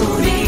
努力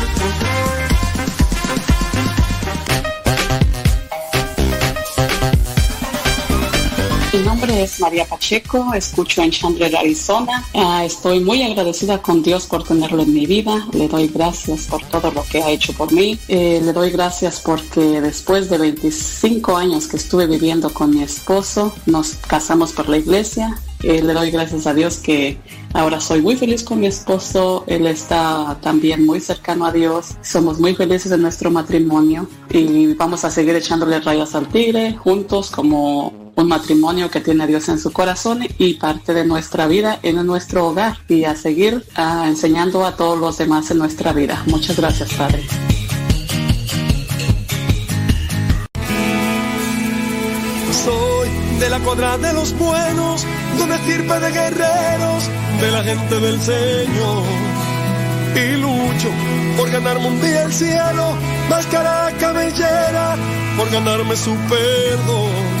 Es María Pacheco, escucho en Chandler, Arizona. Ah, estoy muy agradecida con Dios por tenerlo en mi vida. Le doy gracias por todo lo que ha hecho por mí. Eh, le doy gracias porque después de 25 años que estuve viviendo con mi esposo, nos casamos por la iglesia. Eh, le doy gracias a Dios que ahora soy muy feliz con mi esposo. Él está también muy cercano a Dios. Somos muy felices en nuestro matrimonio y vamos a seguir echándole rayas al tigre juntos como un matrimonio que tiene a Dios en su corazón y parte de nuestra vida en nuestro hogar y a seguir ah, enseñando a todos los demás en nuestra vida. Muchas gracias, Padre. Soy de la cuadra de los buenos, de una estirpe de guerreros, de la gente del Señor. Y lucho por ganarme un día el cielo, máscara cabellera, por ganarme su perdón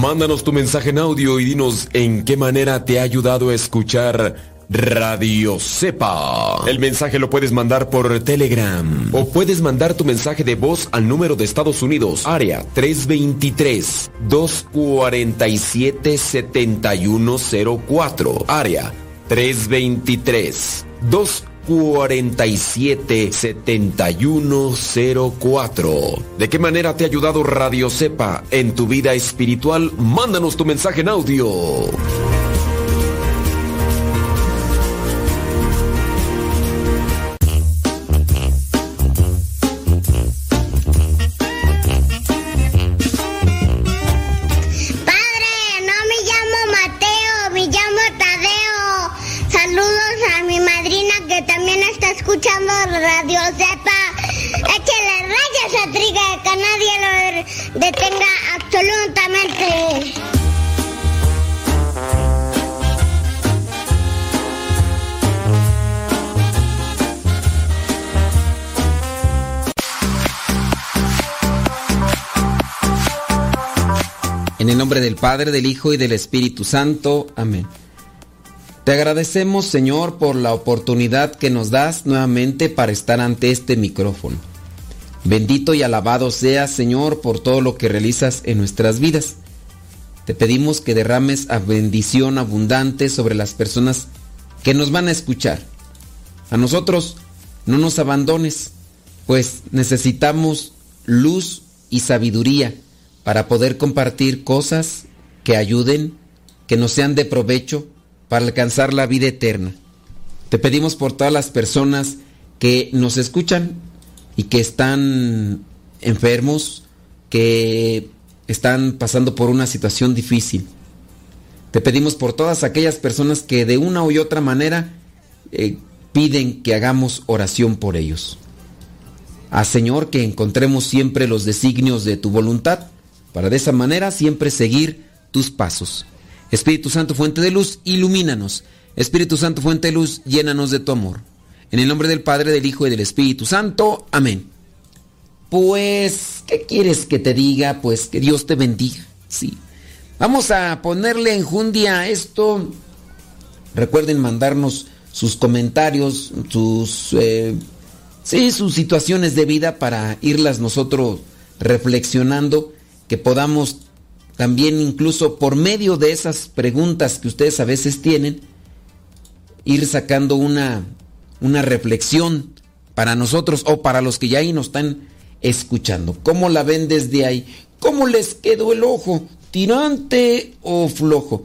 Mándanos tu mensaje en audio y dinos en qué manera te ha ayudado a escuchar Radio Cepa. El mensaje lo puedes mandar por Telegram o puedes mandar tu mensaje de voz al número de Estados Unidos, área 323 247 7104, área 323 247 7104. ¿De qué manera te ha ayudado Radio Cepa en tu vida espiritual? Mándanos tu mensaje en audio. Padre, del Hijo y del Espíritu Santo. Amén. Te agradecemos, Señor, por la oportunidad que nos das nuevamente para estar ante este micrófono. Bendito y alabado seas, Señor, por todo lo que realizas en nuestras vidas. Te pedimos que derrames a bendición abundante sobre las personas que nos van a escuchar. A nosotros no nos abandones, pues necesitamos luz y sabiduría para poder compartir cosas que ayuden, que nos sean de provecho para alcanzar la vida eterna. Te pedimos por todas las personas que nos escuchan y que están enfermos, que están pasando por una situación difícil. Te pedimos por todas aquellas personas que de una u otra manera eh, piden que hagamos oración por ellos. A Señor que encontremos siempre los designios de tu voluntad, para de esa manera siempre seguir tus pasos. Espíritu Santo, fuente de luz, ilumínanos. Espíritu Santo, fuente de luz, llénanos de tu amor. En el nombre del Padre, del Hijo y del Espíritu Santo. Amén. Pues, ¿qué quieres que te diga? Pues que Dios te bendiga. Sí. Vamos a ponerle enjundia a esto. Recuerden mandarnos sus comentarios, sus, eh, sí, sus situaciones de vida para irlas nosotros reflexionando, que podamos también incluso por medio de esas preguntas que ustedes a veces tienen, ir sacando una, una reflexión para nosotros o para los que ya ahí nos están escuchando. ¿Cómo la ven desde ahí? ¿Cómo les quedó el ojo? ¿Tirante o flojo?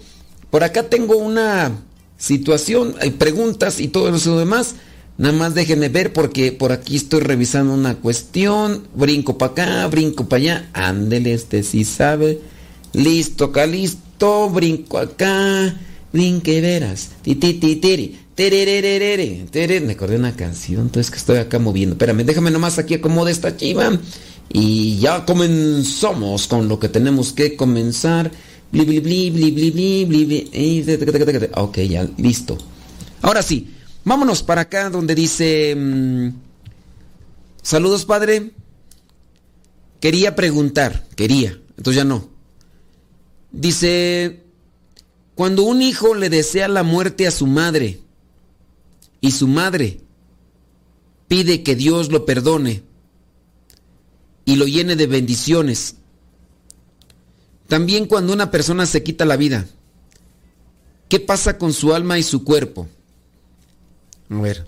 Por acá tengo una situación, hay preguntas y todo eso demás. Nada más déjenme ver porque por aquí estoy revisando una cuestión. Brinco para acá, brinco para allá. Ándele, este sí sabe. Listo, acá listo, brinco acá, brinque veras. Ti, ti, ti, tiri. Me acordé una canción, entonces que estoy acá moviendo. Espérame, déjame nomás aquí acomodar esta chiva. Y ya comenzamos con lo que tenemos que comenzar. Bli, bli, bli, bli, Ok, ya, listo. Ahora sí, vámonos para acá donde dice... Saludos, padre. Quería preguntar, quería, entonces ya no. Dice, cuando un hijo le desea la muerte a su madre y su madre pide que Dios lo perdone y lo llene de bendiciones, también cuando una persona se quita la vida, ¿qué pasa con su alma y su cuerpo? A ver,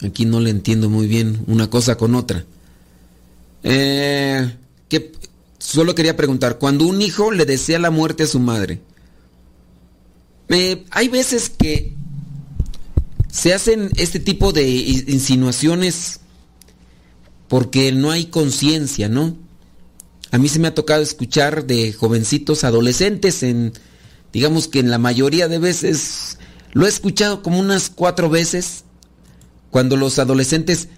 aquí no le entiendo muy bien una cosa con otra. Eh, ¿qué, Solo quería preguntar, cuando un hijo le desea la muerte a su madre, hay veces que se hacen este tipo de insinuaciones porque no hay conciencia, ¿no? A mí se me ha tocado escuchar de jovencitos adolescentes en, digamos que en la mayoría de veces, lo he escuchado como unas cuatro veces, cuando los adolescentes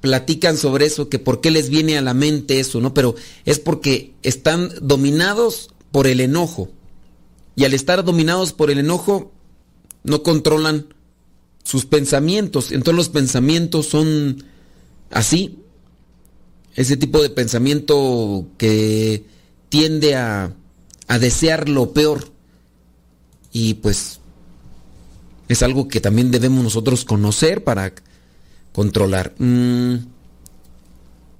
platican sobre eso, que por qué les viene a la mente eso, ¿no? Pero es porque están dominados por el enojo. Y al estar dominados por el enojo, no controlan sus pensamientos. Entonces los pensamientos son así. Ese tipo de pensamiento que tiende a a desear lo peor. Y pues es algo que también debemos nosotros conocer para controlar. Mm.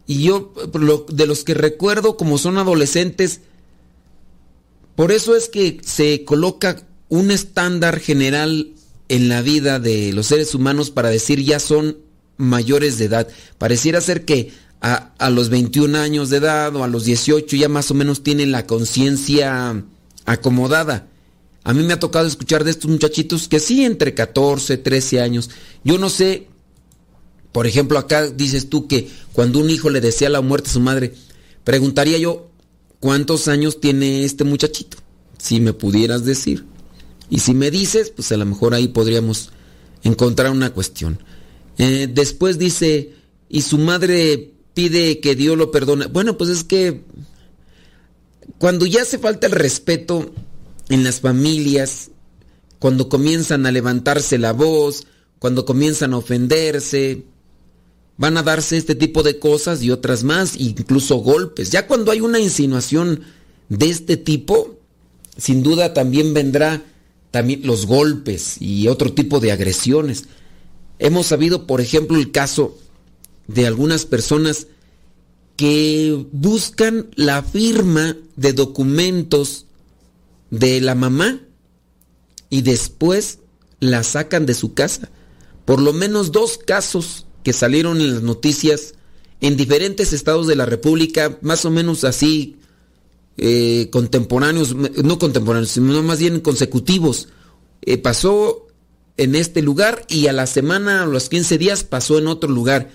Y yo, de los que recuerdo como son adolescentes, por eso es que se coloca un estándar general en la vida de los seres humanos para decir ya son mayores de edad. Pareciera ser que a, a, los 21 años de edad o a los 18 ya más o menos tienen la conciencia acomodada. A mí me ha tocado escuchar de estos muchachitos que sí, entre 14, 13 años. Yo no sé, por ejemplo, acá dices tú que cuando un hijo le desea la muerte a su madre, preguntaría yo, ¿cuántos años tiene este muchachito? Si me pudieras decir. Y si me dices, pues a lo mejor ahí podríamos encontrar una cuestión. Eh, después dice, y su madre pide que Dios lo perdone. Bueno, pues es que cuando ya hace falta el respeto en las familias, cuando comienzan a levantarse la voz, cuando comienzan a ofenderse, van a darse este tipo de cosas y otras más, incluso golpes. Ya cuando hay una insinuación de este tipo, sin duda también vendrá también los golpes y otro tipo de agresiones. Hemos sabido, por ejemplo, el caso de algunas personas que buscan la firma de documentos de la mamá y después la sacan de su casa. Por lo menos dos casos que salieron en las noticias en diferentes estados de la República, más o menos así eh, contemporáneos, no contemporáneos, sino más bien consecutivos. Eh, pasó en este lugar y a la semana, a los 15 días, pasó en otro lugar,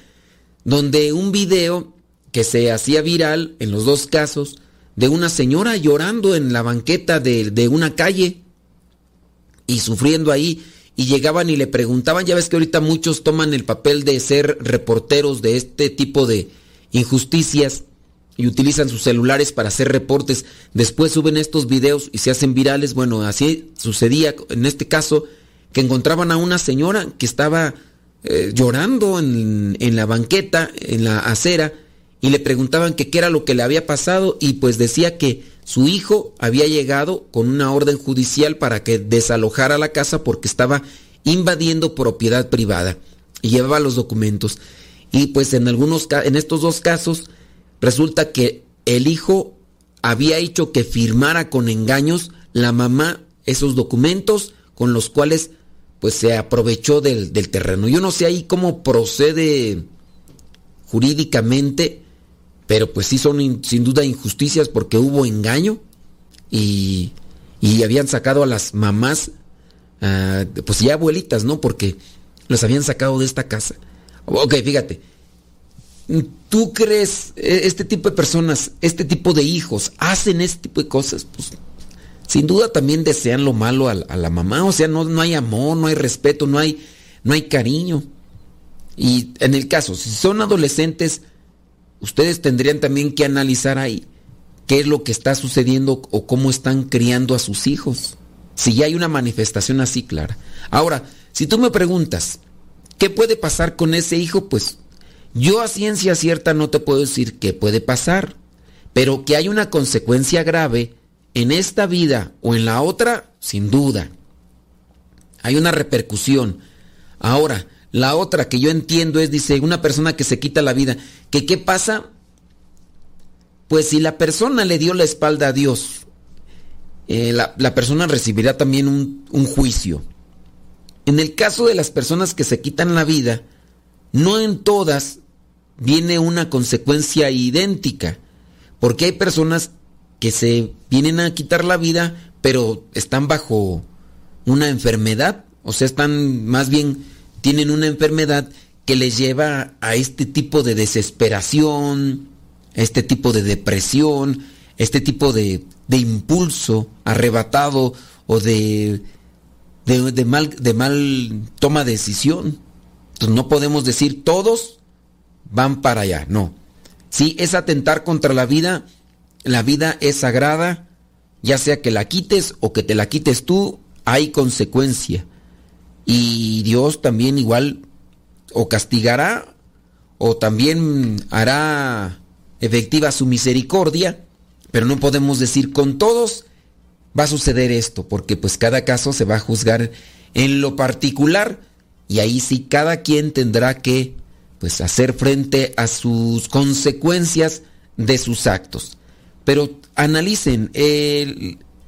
donde un video que se hacía viral en los dos casos, de una señora llorando en la banqueta de, de una calle y sufriendo ahí, y llegaban y le preguntaban, ya ves que ahorita muchos toman el papel de ser reporteros de este tipo de injusticias, y utilizan sus celulares para hacer reportes. Después suben estos videos y se hacen virales. Bueno, así sucedía en este caso que encontraban a una señora que estaba eh, llorando en, en, la banqueta, en la acera, y le preguntaban qué era lo que le había pasado y pues decía que su hijo había llegado con una orden judicial para que desalojara la casa porque estaba invadiendo propiedad privada y llevaba los documentos. Y pues en algunos en estos dos casos Resulta que el hijo había hecho que firmara con engaños la mamá esos documentos con los cuales pues se aprovechó del, terreno. Yo no sé ahí cómo procede jurídicamente, pero pues sí son sin duda injusticias porque hubo engaño y, y habían sacado a las mamás, ah, pues ya abuelitas, ¿no? Porque los habían sacado de esta casa. Ok, fíjate, ¿Tú crees e, este tipo de personas, este tipo de hijos, hacen este tipo de cosas? Pues sin duda también desean lo malo a, la mamá, o sea, no, no, hay amor, no hay respeto, no hay, no hay cariño. Y en el caso, si son adolescentes, ustedes tendrían también que analizar ahí qué es lo que está sucediendo o cómo están criando a sus hijos. Si ya hay una manifestación así clara. Ahora, si tú me preguntas, ¿qué puede pasar con ese hijo? Pues yo a ciencia cierta no te puedo decir qué puede pasar, pero que hay una consecuencia grave en esta vida o en la otra, sin duda. Hay una repercusión. Ahora, la otra que yo entiendo es, dice, una persona que se quita la vida, que qué pasa? Pues si la persona le dio la espalda a Dios, eh, la, persona recibirá también un, un juicio. En el caso de las personas que se quitan la vida, no en todas viene una consecuencia idéntica, porque hay personas que se vienen a quitar la vida, pero están bajo una enfermedad, o sea, están más bien, tienen una enfermedad que les lleva a este tipo de desesperación, este tipo de depresión, este tipo de, de impulso arrebatado o de, de, de, mal, de mal toma de decisión. Entonces no podemos decir todos van para allá, no. Si es atentar contra la vida, la vida es sagrada, ya sea que la quites o que te la quites tú, hay consecuencia. Y Dios también igual o castigará o también hará efectiva su misericordia, pero no podemos decir con todos va a suceder esto, porque pues cada caso se va a juzgar en lo particular y ahí sí cada quien tendrá que pues hacer frente a sus consecuencias de sus actos. Pero analicen,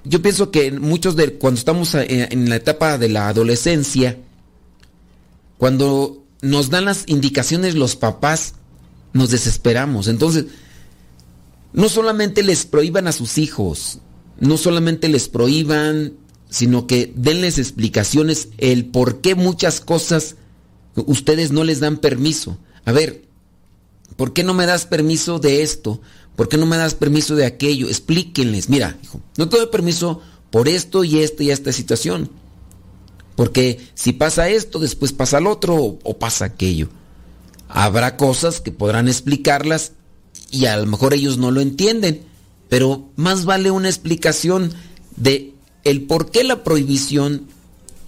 yo pienso que muchos de cuando estamos en la etapa de la adolescencia, cuando nos dan las indicaciones los papás, nos desesperamos. Entonces, no solamente les prohíban a sus hijos, no solamente les prohíban, sino que denles explicaciones el por qué muchas cosas ustedes no les dan permiso. A ver, ¿por qué no me das permiso de esto? ¿Por qué no me das permiso de aquello? Explíquenles, mira, hijo, no te doy permiso por esto y esto y esta situación. Porque si pasa esto, después pasa el otro o, pasa aquello. Habrá cosas que podrán explicarlas y a lo mejor ellos no lo entienden, pero más vale una explicación de el por qué la prohibición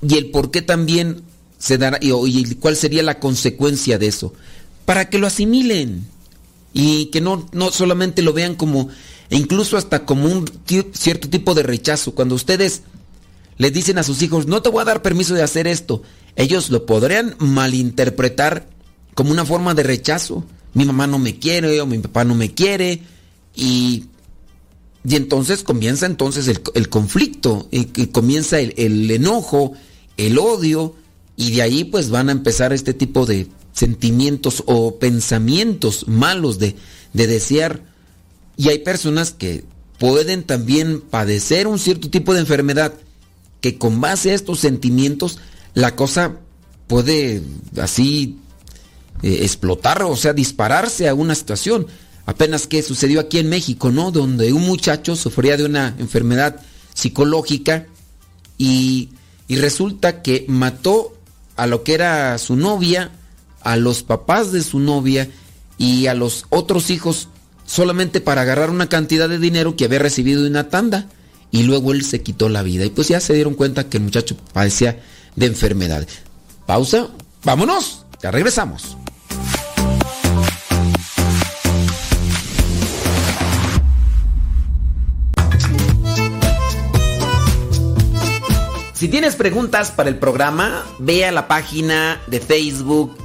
y el por qué también se dará y, cuál sería la consecuencia de eso, para que lo asimilen y que no, no solamente lo vean como, e incluso hasta como un cierto tipo de rechazo. Cuando ustedes les dicen a sus hijos, no te voy a dar permiso de hacer esto, ellos lo podrían malinterpretar como una forma de rechazo. Mi mamá no me quiere o mi papá no me quiere y, y entonces comienza entonces el, conflicto, y, comienza el enojo, el odio y de ahí pues van a empezar este tipo de sentimientos o pensamientos malos de, de desear. Y hay personas que pueden también padecer un cierto tipo de enfermedad que con base a estos sentimientos la cosa puede así eh, explotar, o sea, dispararse a una situación. Apenas que sucedió aquí en México, ¿no? Donde un muchacho sufría de una enfermedad psicológica y, y resulta que mató a lo que era su novia, a los papás de su novia y a los otros hijos solamente para agarrar una cantidad de dinero que había recibido de una tanda y luego él se quitó la vida y pues ya se dieron cuenta que el muchacho padecía de enfermedad. Pausa, vámonos, ya regresamos. Si tienes preguntas para el programa, ve a la página de Facebook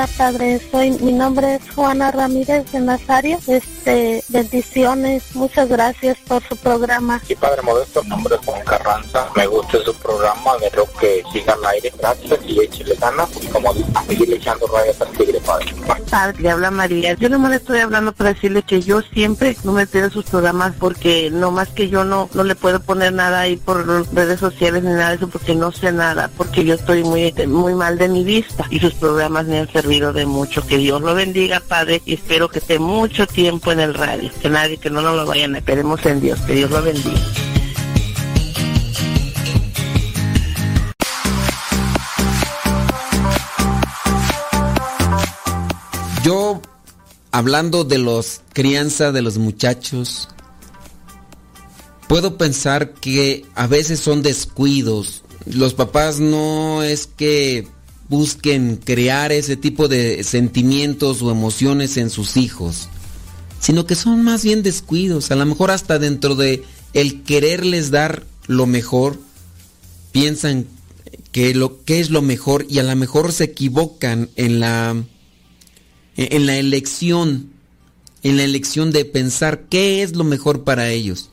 Hola Padre, soy, mi nombre es Juana Ramírez de Nazario. Este, bendiciones, muchas gracias por su programa. Sí, Padre Modesto, mi nombre es Juan Carranza. Me gusta su programa, lo que siga al aire. Gracias y échale ganas. Y como dice, seguir echando rayas al tigre, Padre. Padre, le habla María. Yo no le estoy hablando para decirle que yo siempre no me pierdo sus programas porque no más que yo no, no le puedo poner nada ahí por redes sociales ni nada de eso porque no sé nada, porque yo estoy muy, muy mal de mi vista y sus programas me han servido de mucho. Que Dios lo bendiga, Padre, y espero que esté mucho tiempo en el radio. Que nadie, que no nos lo vayan, esperemos en Dios. Que Dios lo bendiga. Yo, hablando de los crianza de los muchachos, puedo pensar que a veces son descuidos. Los papás no es que busquen crear ese tipo de sentimientos o emociones en sus hijos, sino que son más bien descuidos, a lo mejor hasta dentro de el quererles dar lo mejor, piensan que lo que es lo mejor y a lo mejor se equivocan en la en la elección en la elección de pensar qué es lo mejor para ellos.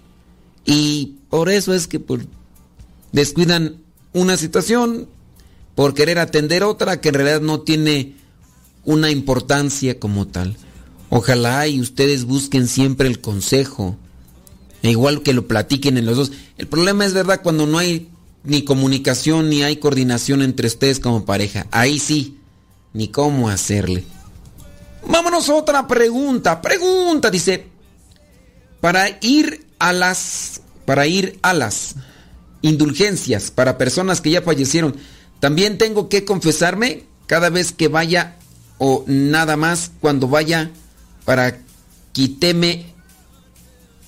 Y por eso es que descuidan una situación, por querer atender otra que en realidad no tiene una importancia como tal. Ojalá y ustedes busquen siempre el consejo, e igual que lo platiquen en los dos. El problema es verdad cuando no hay ni comunicación ni hay coordinación entre ustedes como pareja. Ahí sí, ni cómo hacerle. Vámonos a otra pregunta. Pregunta, dice, para ir a las para ir a las indulgencias para personas que ya fallecieron, también tengo que confesarme cada vez que vaya o nada más cuando vaya para quíteme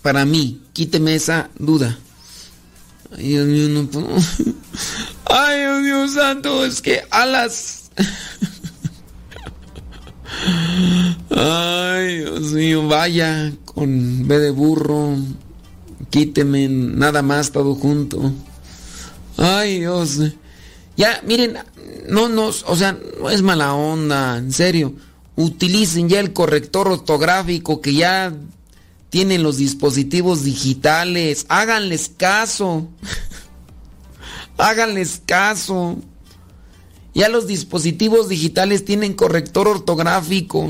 para mí, quíteme esa duda. Ay, Dios mío, no puedo. Ay, Dios mío santo, es que alas. Ay, Dios mío, vaya con B de burro. Quíteme nada más todo junto. Ay, Dios. Ya, miren, no nos, o sea, no es mala onda, en serio. Utilicen ya el corrector ortográfico que ya tienen los dispositivos digitales. Háganles caso. Háganles caso. Ya los dispositivos digitales tienen corrector ortográfico.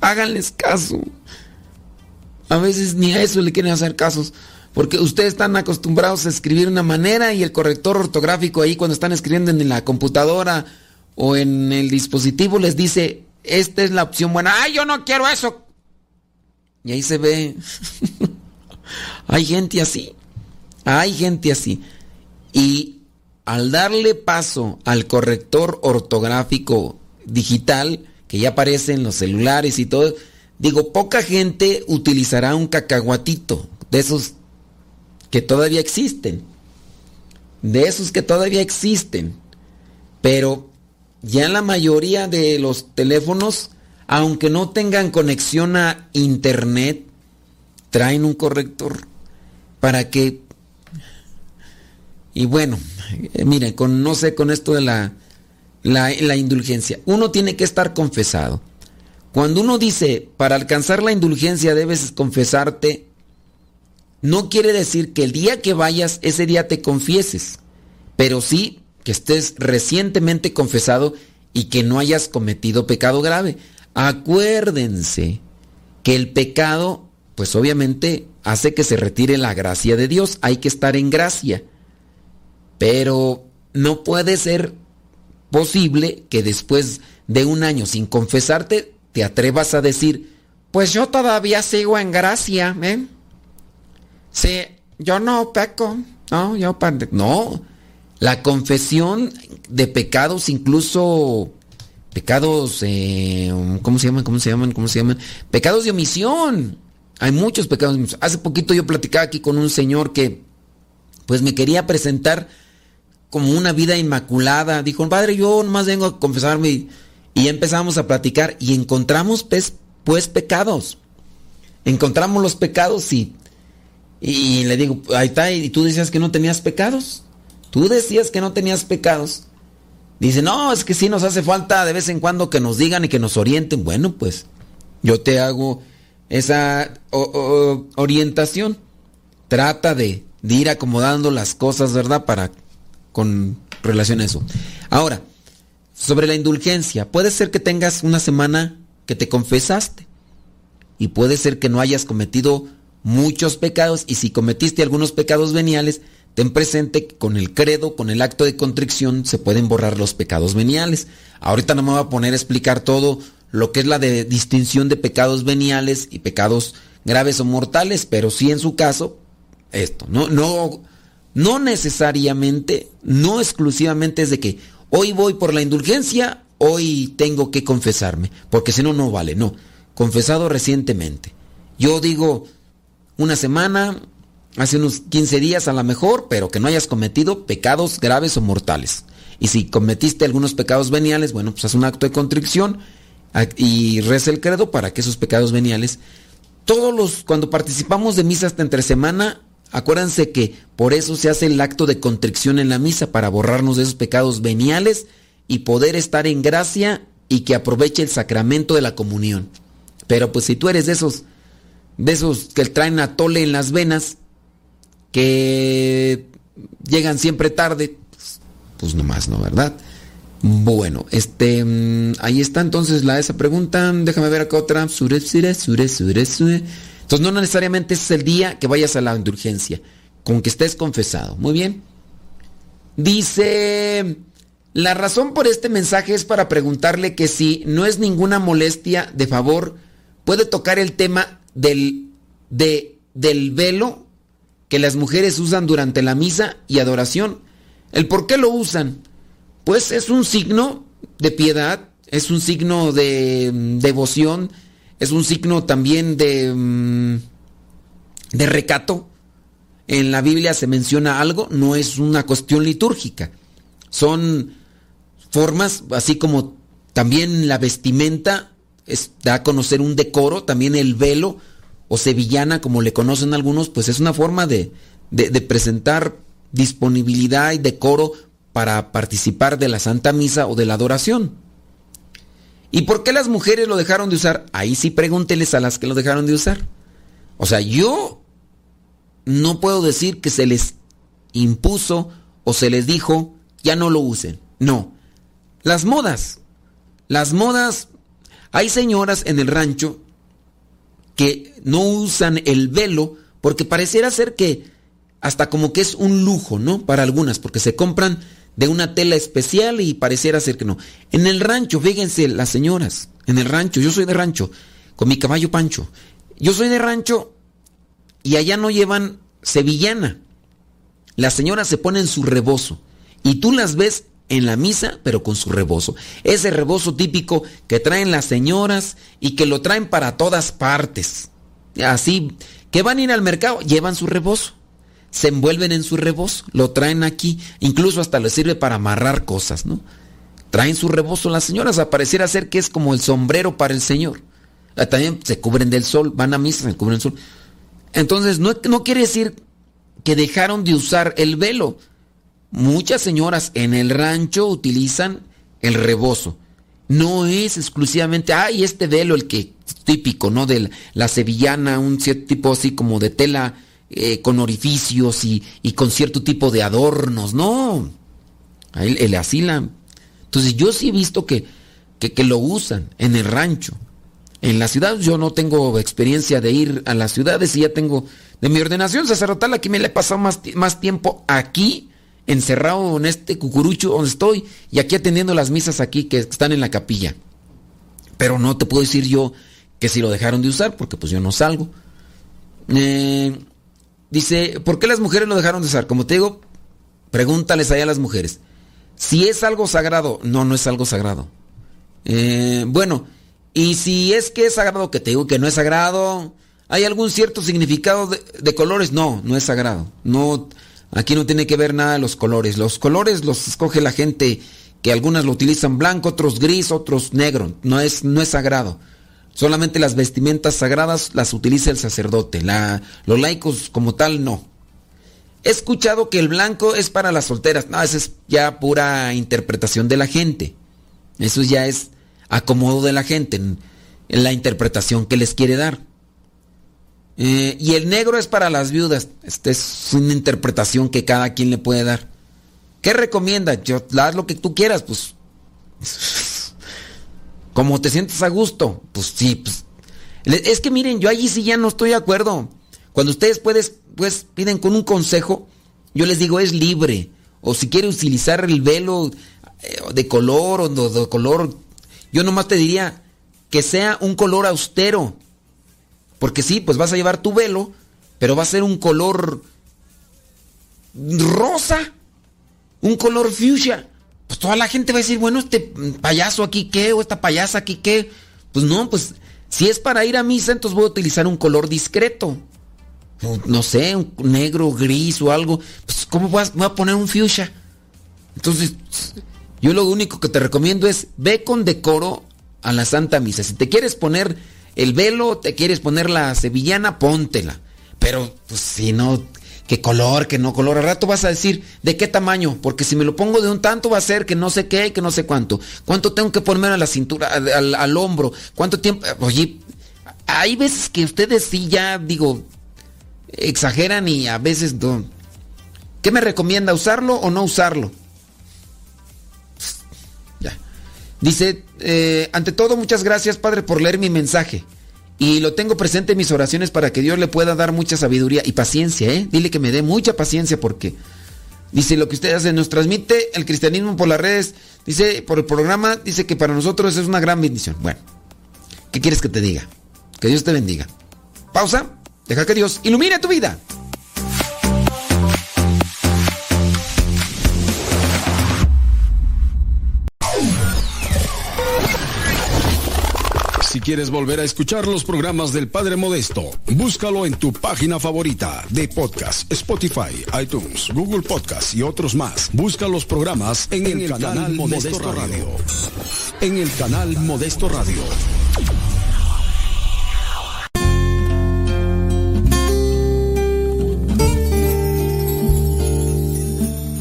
Háganles caso. A veces ni a eso le quieren hacer casos. Porque ustedes están acostumbrados a escribir una manera y el corrector ortográfico ahí cuando están escribiendo en la computadora o en el dispositivo les dice, esta es la opción buena. ¡Ay, yo no quiero eso! Y ahí se ve. Hay gente así. Hay gente así. Y al darle paso al corrector ortográfico digital, que ya aparece en los celulares y todo, digo, poca gente utilizará un cacahuatito de esos que todavía existen. De esos que todavía existen. Pero ya la mayoría de los teléfonos aunque no tengan conexión a internet, traen un corrector para que... Y bueno, eh, miren, con, no sé, con esto de la, la, la indulgencia, uno tiene que estar confesado. Cuando uno dice, para alcanzar la indulgencia debes confesarte, no quiere decir que el día que vayas, ese día te confieses, pero sí que estés recientemente confesado y que no hayas cometido pecado grave. Acuérdense que el pecado, pues obviamente hace que se retire la gracia de Dios. Hay que estar en gracia. Pero no puede ser posible que después de un año sin confesarte te atrevas a decir, pues yo todavía sigo en gracia, ¿eh? Sí, yo no peco, no, yo no. La confesión de pecados incluso pecados, eh, ¿cómo se llaman? ¿Cómo se llaman? ¿Cómo se llaman? Pecados de omisión. Hay muchos pecados. Hace poquito yo platicaba aquí con un señor que, pues me quería presentar como una vida inmaculada. Dijo, padre, yo nomás vengo a confesarme. Y, empezamos a platicar y encontramos, pues, pues pecados. Encontramos los pecados y, y le digo, ahí está, y tú decías que no tenías pecados. Tú decías que no tenías pecados. Dice, no, es que sí nos hace falta de vez en cuando que nos digan y que nos orienten. Bueno, pues yo te hago esa orientación. Trata de, ir acomodando las cosas, ¿verdad? Para con relación a eso. Ahora, sobre la indulgencia, puede ser que tengas una semana que te confesaste y puede ser que no hayas cometido muchos pecados y si cometiste algunos pecados veniales, Ten presente que con el credo, con el acto de contrición, se pueden borrar los pecados veniales. Ahorita no me voy a poner a explicar todo lo que es la distinción de pecados veniales y pecados graves o mortales, pero sí en su caso, esto. No, no, no necesariamente, no exclusivamente es de que hoy voy por la indulgencia, hoy tengo que confesarme, porque si no, no vale, no. Confesado recientemente. Yo digo, una semana, hace unos 15 días a lo mejor, pero que no hayas cometido pecados graves o mortales. Y si cometiste algunos pecados veniales, bueno, pues haz un acto de contrición y reza el credo para que esos pecados veniales, todos los, cuando participamos de misa hasta entre semana, acuérdense que por eso se hace el acto de contrición en la misa, para borrarnos de esos pecados veniales y poder estar en gracia y que aproveche el sacramento de la comunión. Pero pues si tú eres de esos, de esos que traen atole en las venas, que llegan siempre tarde, pues nomás no, ¿verdad? Bueno, este, mm, ahí está entonces la esa pregunta. Déjame ver acá otra. Entonces no necesariamente es el día que vayas a la indulgencia, con que estés confesado. Muy bien. Dice, la razón por este mensaje es para preguntarle que si no es ninguna molestia, de favor, puede tocar el tema del, de, del velo que las mujeres usan durante la misa y adoración. ¿El por qué lo usan? Pues es un signo de piedad, es un signo de mm, devoción, es un signo también de, mm, de recato. En la Biblia se menciona algo, no es una cuestión litúrgica. Son formas, así como también la vestimenta da a conocer un decoro, también el velo o sevillana, como le conocen algunos, pues es una forma de, de presentar disponibilidad y decoro para participar de la Santa Misa o de la adoración. ¿Y por qué las mujeres lo dejaron de usar? Ahí sí pregúnteles a las que lo dejaron de usar. O sea, yo no puedo decir que se les impuso o se les dijo, ya no lo usen. No. Las modas. Las modas. Hay señoras en el rancho que no usan el velo porque pareciera ser que hasta como que es un lujo, ¿no? Para algunas, porque se compran de una tela especial y pareciera ser que no. En el rancho, fíjense las señoras, en el rancho, yo soy de rancho, con mi caballo Pancho. Yo soy de rancho y allá no llevan sevillana. Las señoras se ponen su rebozo y tú las ves en la misa, pero con su rebozo. Ese rebozo típico que traen las señoras y que lo traen para todas partes. Así, que van a ir al mercado, llevan su rebozo se envuelven en su rebozo, lo traen aquí, incluso hasta les sirve para amarrar cosas, ¿no? Traen su rebozo las señoras, a pareciera ser que es como el sombrero para el Señor. Ah, también se cubren del sol, van a misa, se cubren del sol. Entonces, no, no quiere decir que dejaron de usar el velo. Muchas señoras en el rancho utilizan el rebozo. No es exclusivamente, ay, este velo, el que típico, ¿no? De la sevillana, un cierto tipo así como de tela eh, con orificios y, con cierto tipo de adornos, no. El, el asila. Entonces yo sí he visto que, que, lo usan en el rancho. En la ciudad yo no tengo experiencia de ir a las ciudades y ya tengo de mi ordenación sacerdotal aquí me le he pasado más, más tiempo aquí encerrado en este cucurucho donde estoy y aquí atendiendo las misas aquí que están en la capilla. Pero no te puedo decir yo que si lo dejaron de usar porque pues yo no salgo. Eh, Dice, ¿por qué las mujeres lo dejaron de usar? Como te digo, pregúntales allá a las mujeres. Si es algo sagrado, no, no es algo sagrado. Eh, bueno, y si es que es sagrado, que te digo que no es sagrado, ¿hay algún cierto significado de, colores? No, no es sagrado. No, aquí no tiene que ver nada los colores. Los colores los escoge la gente que algunas lo utilizan blanco, otros gris, otros negro. No es, no es sagrado. Solamente las vestimentas sagradas las utiliza el sacerdote. La, los laicos como tal no. He escuchado que el blanco es para las solteras. No, eso es ya pura interpretación de la gente. Eso ya es acomodo de la gente en, la interpretación que les quiere dar. Eh, y el negro es para las viudas. Esta es una interpretación que cada quien le puede dar. ¿Qué recomienda? Yo, haz lo que tú quieras, pues. Como te sientes a gusto, pues sí, pues. Es que miren, yo allí sí ya no estoy de acuerdo. Cuando ustedes puedes, pues piden con un consejo, yo les digo es libre. O si quiere utilizar el velo eh, de color o de, color, yo nomás te diría que sea un color austero. Porque sí, pues vas a llevar tu velo, pero va a ser un color rosa, un color fuchsia pues toda la gente va a decir, bueno, este payaso aquí qué, o esta payasa aquí qué. Pues no, pues si es para ir a misa, entonces voy a utilizar un color discreto. No sé, un negro, gris o algo. Pues ¿cómo voy a, poner un fuchsia? Entonces, yo lo único que te recomiendo es ve con decoro a la Santa Misa. Si te quieres poner el velo, te quieres poner la sevillana, póntela. Pero, pues si no, qué color, qué no color. Al rato vas a decir de qué tamaño, porque si me lo pongo de un tanto va a ser que no sé qué, que no sé cuánto. ¿Cuánto tengo que ponerme a la cintura, al, hombro? ¿Cuánto tiempo? Oye, hay veces que ustedes sí ya, digo, exageran y a veces. ¿Qué me recomienda, usarlo o no usarlo? Dice, eh, ante todo, muchas gracias, Padre, por leer mi mensaje. Y lo tengo presente en mis oraciones para que Dios le pueda dar mucha sabiduría y paciencia, ¿eh? Dile que me dé mucha paciencia porque dice lo que usted hace, nos transmite el cristianismo por las redes, dice por el programa, dice que para nosotros es una gran bendición. Bueno, ¿qué quieres que te diga? Que Dios te bendiga. Pausa, deja que Dios ilumine tu vida. Quieres volver a escuchar los programas del Padre Modesto, búscalo en tu página favorita de podcast, Spotify, iTunes, Google Podcast y otros más. Busca los programas en, el, canal, Modesto, Radio. En el canal Modesto Radio.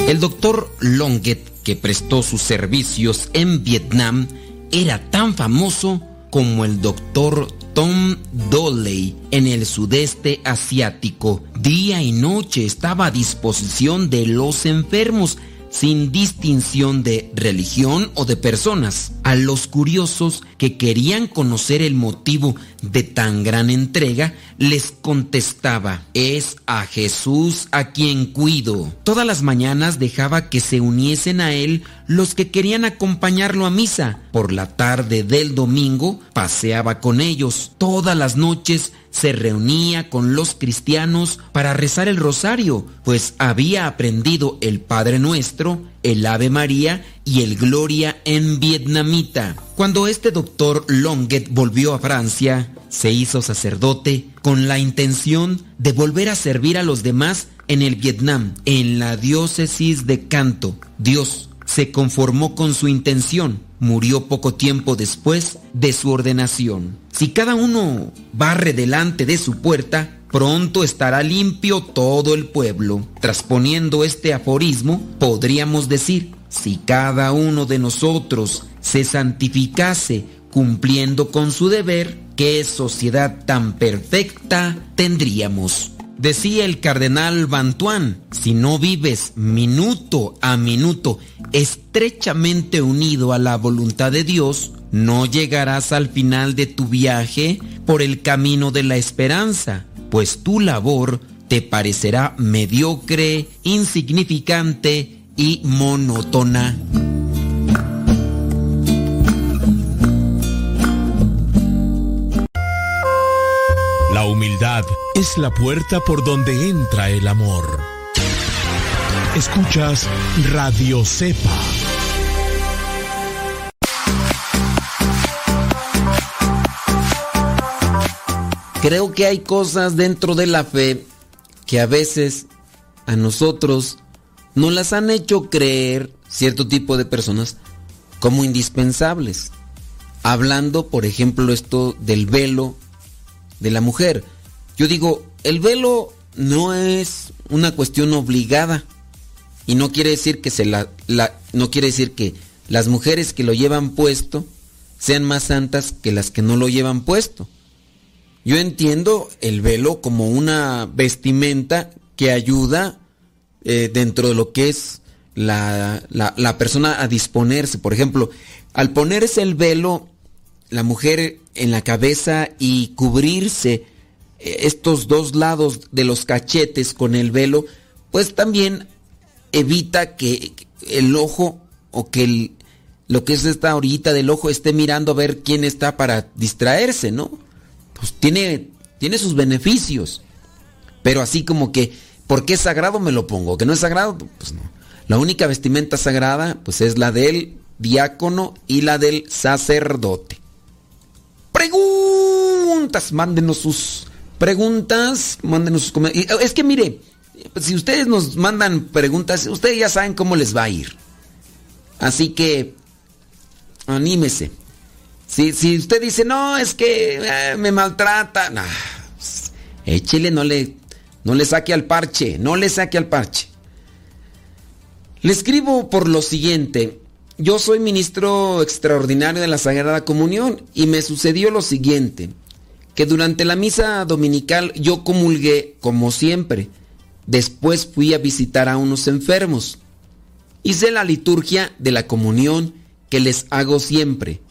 El doctor Longet, que prestó sus servicios en Vietnam, era tan famoso como el doctor Tom Doley en el sudeste asiático. Día y noche estaba a disposición de los enfermos sin distinción de religión o de personas. A los curiosos que querían conocer el motivo de tan gran entrega, les contestaba, es a Jesús a quien cuido. Todas las mañanas dejaba que se uniesen a él los que querían acompañarlo a misa. Por la tarde del domingo paseaba con ellos. Todas las noches se reunía con los cristianos para rezar el rosario, pues había aprendido el Padre Nuestro, el Ave María y el Gloria en vietnamita. Cuando este doctor Longet volvió a Francia, se hizo sacerdote con la intención de volver a servir a los demás en el Vietnam, en la diócesis de Canto. Dios se conformó con su intención. Murió poco tiempo después de su ordenación. Si cada uno barre delante de su puerta, pronto estará limpio todo el pueblo. Trasponiendo este aforismo, podríamos decir, si cada uno de nosotros se santificase cumpliendo con su deber, ¿qué sociedad tan perfecta tendríamos? Decía el cardenal Bantuán, si no vives minuto a minuto estrechamente unido a la voluntad de Dios, no llegarás al final de tu viaje por el camino de la esperanza, pues tu labor te parecerá mediocre, insignificante y monótona. La humildad es la puerta por donde entra el amor. Escuchas Radio Cepa. Creo que hay cosas dentro de la fe que a veces a nosotros nos las han hecho creer cierto tipo de personas como indispensables. Hablando, por ejemplo, esto del velo de la mujer. Yo digo, el velo no es una cuestión obligada y no quiere decir que se la, no quiere decir que las mujeres que lo llevan puesto sean más santas que las que no lo llevan puesto. Yo entiendo el velo como una vestimenta que ayuda eh, dentro de lo que es la, la, persona a disponerse. Por ejemplo, al ponerse el velo, la mujer en la cabeza y cubrirse eh, estos dos lados de los cachetes con el velo, pues también evita que el ojo o que lo que es esta orillita del ojo esté mirando a ver quién está para distraerse, ¿no? Pues tiene, tiene sus beneficios. Pero así como que, ¿por qué es sagrado me lo pongo? ¿Que no es sagrado? Pues no. La única vestimenta sagrada, pues es la del diácono y la del sacerdote. Preguntas, mándenos sus preguntas, mándenos sus comentarios. Es que mire, si ustedes nos mandan preguntas, ustedes ya saben cómo les va a ir. Así que, anímese. Si, si usted dice, no, es que eh, me maltrata, nah, pues, échele, no le, no le saque al parche, no le saque al parche. Le escribo por lo siguiente. Yo soy ministro extraordinario de la Sagrada Comunión y me sucedió lo siguiente, que durante la misa dominical yo comulgué como siempre Después fui a visitar a unos enfermos. Hice la liturgia de la comunión que les hago siempre.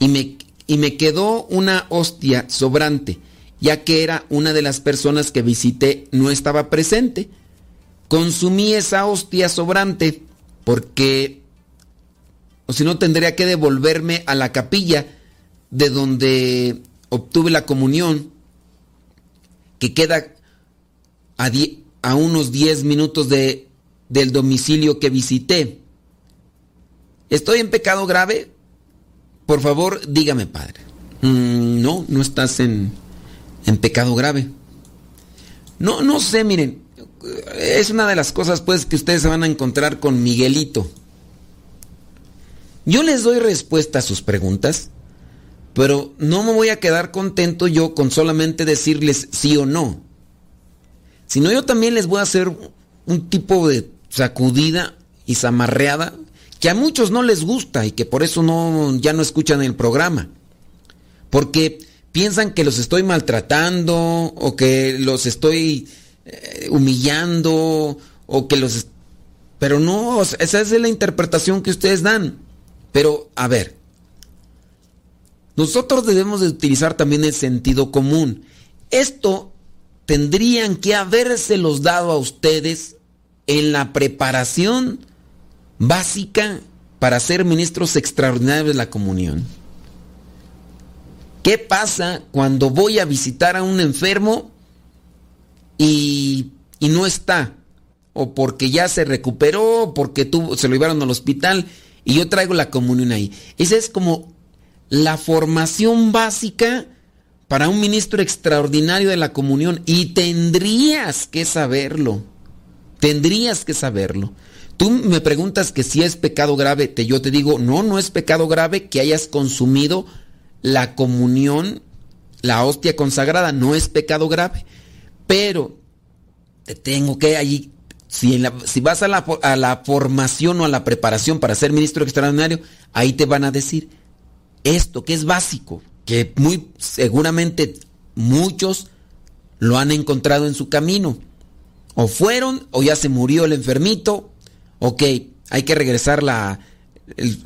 Y me, y me quedó una hostia sobrante, ya que era una de las personas que visité no estaba presente. Consumí esa hostia sobrante porque, o si no, tendría que devolverme a la capilla de donde obtuve la comunión, que queda a, a unos 10 minutos de, del domicilio que visité. ¿Estoy en pecado grave? Por favor, dígame, Padre. Mm, no, no estás en, en pecado grave. No, no sé, miren, es una de las cosas pues que ustedes se van a encontrar con Miguelito. Yo les doy respuesta a sus preguntas, pero no me voy a quedar contento yo con solamente decirles sí o no. Sino yo también les voy a hacer un tipo de sacudida y zamarreada que a muchos no les gusta y que por eso no, ya no escuchan el programa. Porque piensan que los estoy maltratando o que los estoy eh, humillando o que los... Pero no, esa es la interpretación que ustedes dan. Pero, a ver, nosotros debemos de utilizar también el sentido común. Esto tendrían que habérselos dado a ustedes en la preparación básica para ser ministros extraordinarios de la comunión. ¿Qué pasa cuando voy a visitar a un enfermo y, no está? O porque ya se recuperó, porque tuvo, se lo llevaron al hospital y yo traigo la comunión ahí. Esa es como la formación básica para un ministro extraordinario de la comunión y tendrías que saberlo. Tendrías que saberlo. Tú me preguntas que si es pecado grave, te, yo te digo, no, no es pecado grave que hayas consumido la comunión, la hostia consagrada, no es pecado grave. Pero te tengo que allí, si, si vas a la, a la formación o a la preparación para ser ministro extraordinario, ahí te van a decir esto que es básico, que muy seguramente muchos lo han encontrado en su camino. O fueron o ya se murió el enfermito. Ok, hay que regresar la,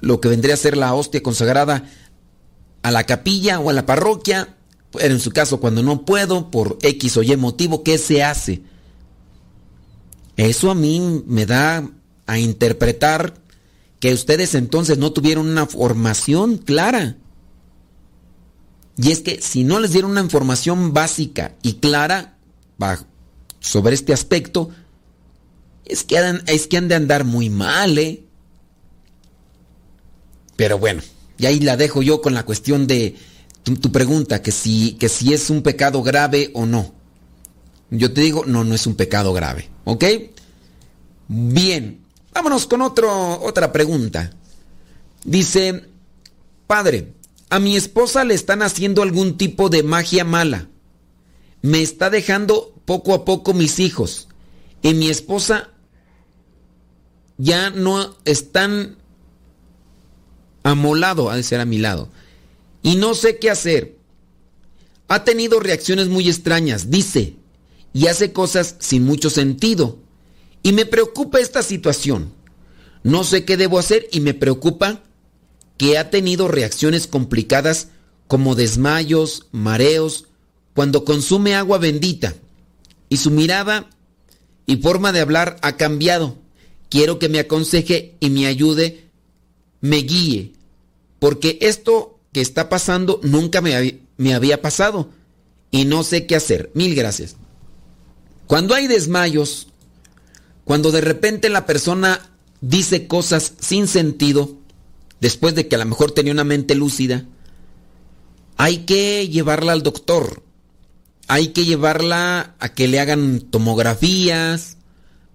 lo que vendría a ser la hostia consagrada a la capilla o a la parroquia, en su caso cuando no puedo, por X o Y motivo, ¿qué se hace? Eso a mí me da a interpretar que ustedes entonces no tuvieron una formación clara. Y es que si no les dieron una información básica y clara sobre este aspecto, es que, han, es que han de andar muy mal, ¿eh? Pero bueno, y ahí la dejo yo con la cuestión de tu, pregunta, que si, que si es un pecado grave o no. Yo te digo, no, no es un pecado grave. ¿Ok? Bien, vámonos con otro, otra pregunta. Dice, padre, a mi esposa le están haciendo algún tipo de magia mala. Me está dejando poco a poco mis hijos. Y mi esposa ya no están de ser a mi lado. Y no sé qué hacer. Ha tenido reacciones muy extrañas, dice, y hace cosas sin mucho sentido. Y me preocupa esta situación. No sé qué debo hacer y me preocupa que ha tenido reacciones complicadas como desmayos, mareos, cuando consume agua bendita. Y su mirada y forma de hablar ha cambiado. Quiero que me aconseje y me ayude, me guíe porque esto que está pasando nunca me, me había pasado y no sé qué hacer. Mil gracias. Cuando hay desmayos, cuando de repente la persona dice cosas sin sentido, después de que a lo mejor tenía una mente lúcida, hay que llevarla al doctor. Hay que llevarla a que le hagan tomografías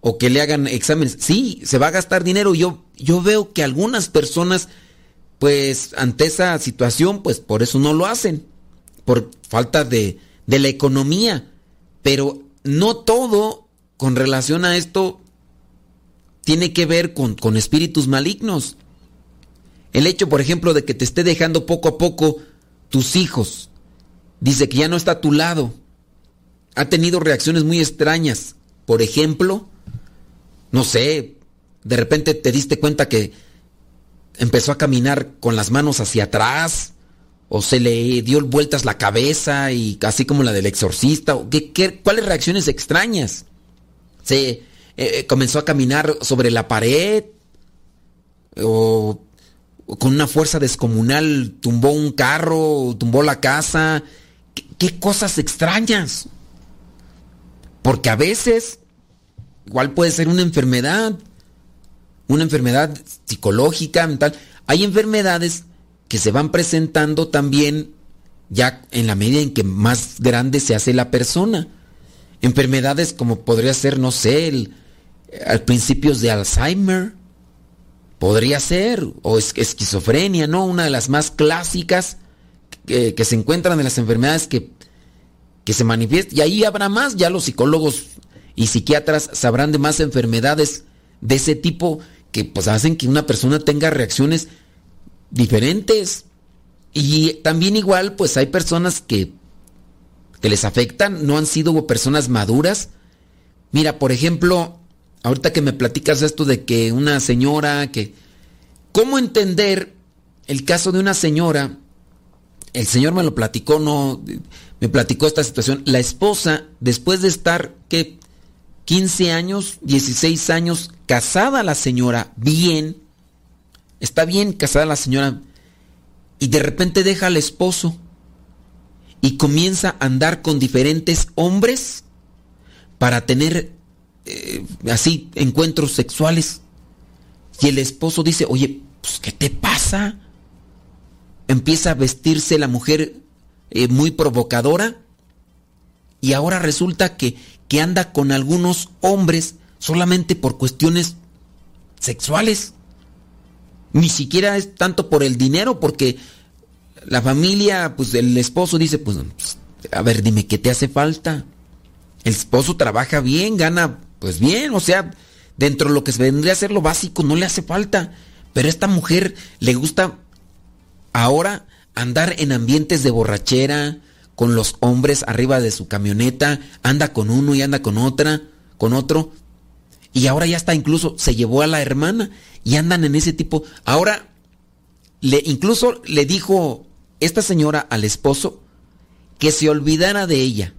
o que le hagan exámenes. Sí, se va a gastar dinero. Yo, yo veo que algunas personas pues ante esa situación, pues por eso no lo hacen, por falta de, de la economía. Pero no todo con relación a esto tiene que ver con, con espíritus malignos. El hecho, por ejemplo, de que te esté dejando poco a poco tus hijos, dice que ya no está a tu lado, ha tenido reacciones muy extrañas. Por ejemplo, no sé, de repente te diste cuenta que empezó a caminar con las manos hacia atrás o se le dio vueltas la cabeza y así como la del exorcista. ¿Qué, cuáles reacciones extrañas? Se eh, eh, comenzó a caminar sobre la pared o, con una fuerza descomunal tumbó un carro, tumbó la casa. qué cosas extrañas? Porque a veces igual puede ser una enfermedad una enfermedad psicológica, mental. Hay enfermedades que se van presentando también ya en la medida en que más grande se hace la persona. Enfermedades como podría ser, no sé, el, al principios de Alzheimer, podría ser, o esquizofrenia, ¿no? Una de las más clásicas que, se encuentran en las enfermedades que, que se manifiestan. Y ahí habrá más, ya los psicólogos y psiquiatras sabrán de más enfermedades de ese tipo que pues hacen que una persona tenga reacciones diferentes. Y también igual, pues hay personas que, que les afectan, no han sido personas maduras. Mira, por ejemplo, ahorita que me platicas esto de que una señora que... ¿Cómo entender el caso de una señora? El señor me lo platicó, no, me platicó esta situación. La esposa, después de estar, ¿qué? 15 años, 16 años, casada la señora, bien, está bien casada la señora, y de repente deja al esposo y comienza a andar con diferentes hombres para tener eh, así encuentros sexuales. Y el esposo dice, oye, pues, ¿qué te pasa? Empieza a vestirse la mujer eh, muy provocadora y ahora resulta que, que anda con algunos hombres solamente por cuestiones sexuales. Ni siquiera es tanto por el dinero, porque la familia, pues el esposo dice, pues, a ver, dime, ¿qué te hace falta? El esposo trabaja bien, gana, pues bien, o sea, dentro de lo que se vendría a ser lo básico, no le hace falta. Pero a esta mujer le gusta ahora andar en ambientes de borrachera, con los hombres arriba de su camioneta, anda con uno y anda con otra, con otro. Y ahora ya está, incluso se llevó a la hermana y andan en ese tipo. Ahora, le, incluso le dijo esta señora al esposo que se olvidara de ella.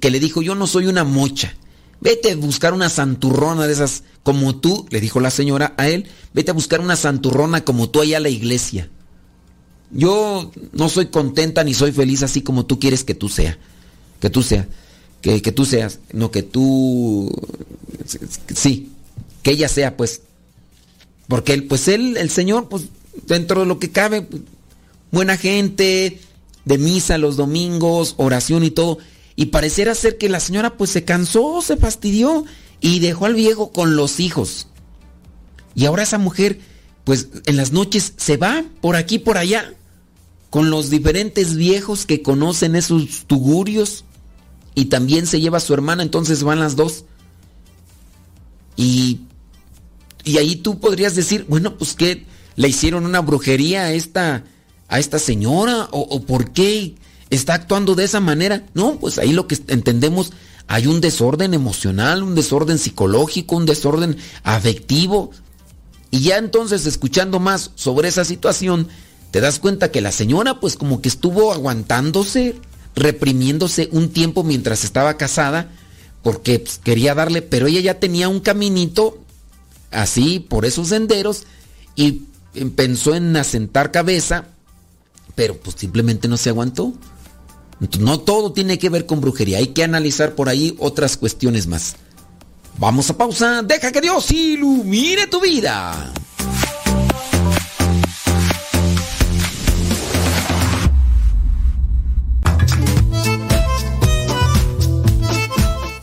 Que le dijo, yo no soy una mocha. Vete a buscar una santurrona de esas como tú, le dijo la señora a él, vete a buscar una santurrona como tú allá a la iglesia. Yo no soy contenta ni soy feliz así como tú quieres que tú sea. Que tú seas. Que, que tú seas. No, que tú... Sí. Que ella sea, pues. Porque él, pues él, el Señor, pues dentro de lo que cabe, buena gente, de misa los domingos, oración y todo. Y pareciera ser que la señora pues se cansó, se fastidió y dejó al viejo con los hijos. Y ahora esa mujer pues en las noches se va por aquí, por allá, con los diferentes viejos que conocen esos tugurios. Y también se lleva a su hermana, entonces van las dos. Y, y ahí tú podrías decir, bueno, pues que le hicieron una brujería a esta, a esta señora, o, o por qué está actuando de esa manera. No, pues ahí lo que entendemos, hay un desorden emocional, un desorden psicológico, un desorden afectivo. Y ya entonces, escuchando más sobre esa situación, te das cuenta que la señora pues como que estuvo aguantándose, reprimiéndose un tiempo mientras estaba casada, porque pues, quería darle, pero ella ya tenía un caminito así por esos senderos y pensó en asentar cabeza, pero pues simplemente no se aguantó. No todo tiene que ver con brujería, hay que analizar por ahí otras cuestiones más. Vamos a pausa, deja que Dios ilumine tu vida.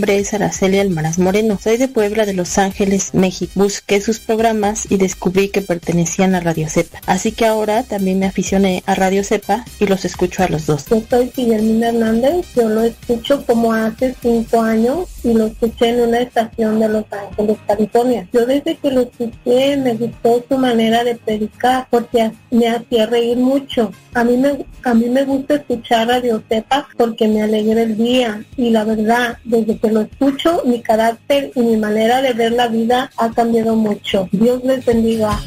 Nombre es Araceli Almaraz Moreno. Soy de Puebla de Los Ángeles, México. Busqué sus programas y descubrí que pertenecían a Radio Cepa. Así que ahora también me aficioné a Radio Cepa y los escucho a los dos. Yo soy Guillermina Hernández. Yo lo escucho como hace cinco años y lo escuché en una estación de Los Ángeles, California. Yo desde que lo escuché me gustó su manera de predicar porque me hacía reír mucho. A mí me, a mí me gusta escuchar Radio Cepa porque me alegra el día y la verdad, desde que lo escucho, mi carácter y mi manera de ver la vida ha cambiado mucho. Dios les bendiga.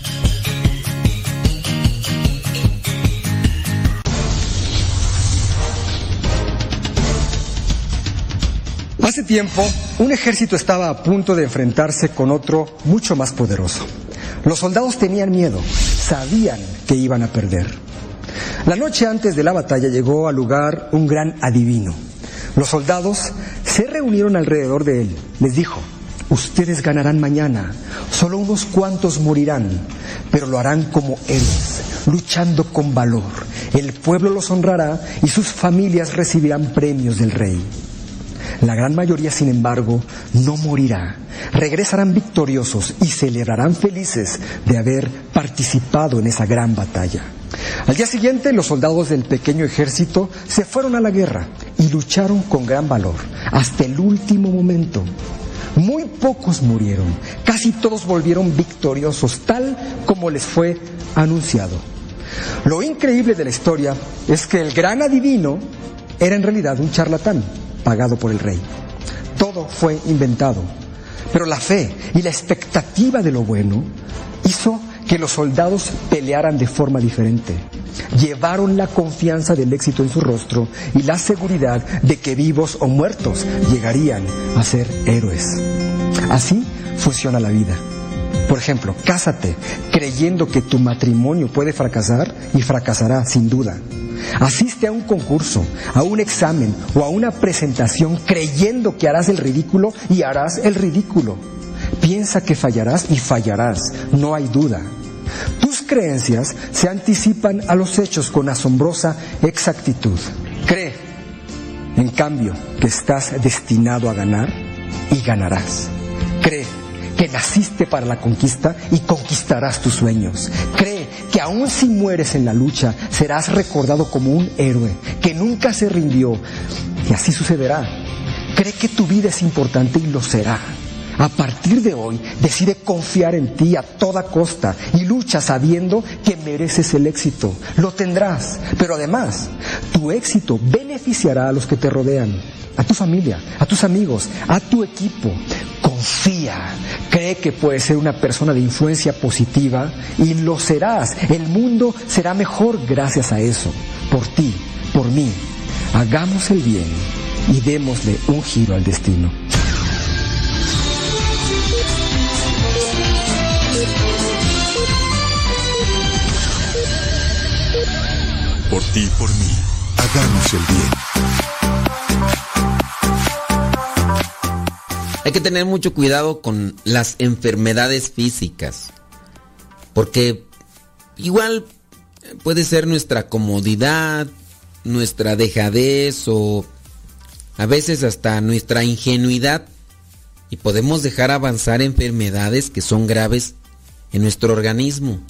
Hace tiempo, un ejército estaba a punto de enfrentarse con otro mucho más poderoso. Los soldados tenían miedo, sabían que iban a perder. La noche antes de la batalla llegó al lugar un gran adivino. Los soldados se reunieron alrededor de él. Les dijo, ustedes ganarán mañana, solo unos cuantos morirán, pero lo harán como héroes, luchando con valor. El pueblo los honrará y sus familias recibirán premios del rey. La gran mayoría, sin embargo, no morirá. Regresarán victoriosos y celebrarán felices de haber participado en esa gran batalla. Al día siguiente, los soldados del pequeño ejército se fueron a la guerra y lucharon con gran valor hasta el último momento. Muy pocos murieron, casi todos volvieron victoriosos, tal como les fue anunciado. Lo increíble de la historia es que el gran adivino era en realidad un charlatán pagado por el rey. Todo fue inventado, pero la fe y la expectativa de lo bueno hizo que los soldados pelearan de forma diferente. Llevaron la confianza del éxito en su rostro y la seguridad de que vivos o muertos llegarían a ser héroes. Así funciona la vida. Por ejemplo, cásate creyendo que tu matrimonio puede fracasar y fracasará sin duda. Asiste a un concurso, a un examen o a una presentación creyendo que harás el ridículo y harás el ridículo. Piensa que fallarás y fallarás, no hay duda. Tus creencias se anticipan a los hechos con asombrosa exactitud. Cree, en cambio, que estás destinado a ganar y ganarás. Cree que naciste para la conquista y conquistarás tus sueños. Cree que aun si mueres en la lucha, serás recordado como un héroe que nunca se rindió. Y así sucederá. Cree que tu vida es importante y lo será. A partir de hoy, decide confiar en ti a toda costa y lucha sabiendo que mereces el éxito. Lo tendrás, pero además, tu éxito beneficiará a los que te rodean, a tu familia, a tus amigos, a tu equipo. Confía, cree que puedes ser una persona de influencia positiva y lo serás. El mundo será mejor gracias a eso. Por ti, por mí. Hagamos el bien y démosle un giro al destino. Por ti por mí, hagamos el bien. Hay que tener mucho cuidado con las enfermedades físicas. Porque igual puede ser nuestra comodidad, nuestra dejadez o a veces hasta nuestra ingenuidad. Y podemos dejar avanzar enfermedades que son graves en nuestro organismo.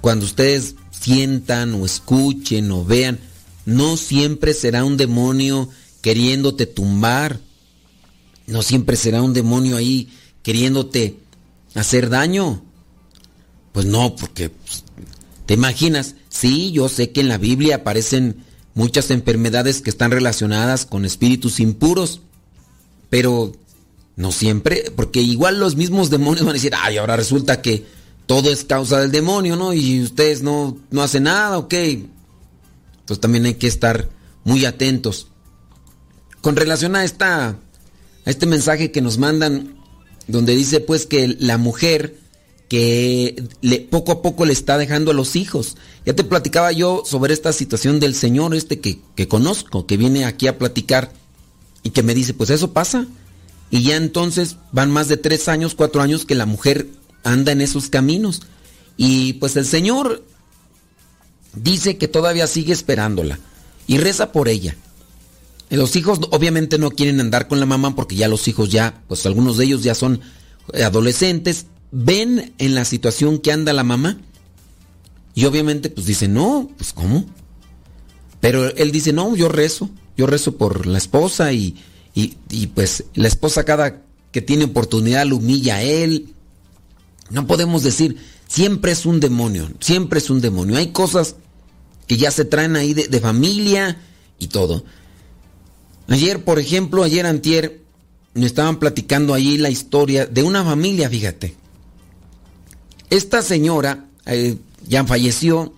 Cuando ustedes sientan o escuchen o vean, no siempre será un demonio queriéndote tumbar. No siempre será un demonio ahí queriéndote hacer daño. Pues no, porque pues, te imaginas, sí, yo sé que en la Biblia aparecen muchas enfermedades que están relacionadas con espíritus impuros, pero no siempre, porque igual los mismos demonios van a decir, ay, ahora resulta que todo es causa del demonio, ¿no? Y ustedes no, no hacen nada, ok. Entonces también hay que estar muy atentos. Con relación a esta, a este mensaje que nos mandan, donde dice pues que la mujer que poco a poco le está dejando a los hijos. Ya te platicaba yo sobre esta situación del señor este que, que conozco, que viene aquí a platicar y que me dice, pues eso pasa. Y ya entonces van más de tres años, cuatro años que la mujer anda en esos caminos. Y pues el Señor dice que todavía sigue esperándola y reza por ella. Los hijos obviamente no quieren andar con la mamá porque ya los hijos ya, pues algunos de ellos ya son adolescentes, ven en la situación que anda la mamá y obviamente pues dicen, no, pues ¿cómo? Pero él dice, no, yo rezo, yo rezo por la esposa y, y, y pues la esposa cada que tiene oportunidad lo humilla a él no podemos decir, siempre es un demonio, siempre es un demonio. Hay cosas que ya se traen ahí de, familia y todo. Ayer, por ejemplo, ayer antier, me estaban platicando ahí la historia de una familia, fíjate. Esta señora eh, ya falleció,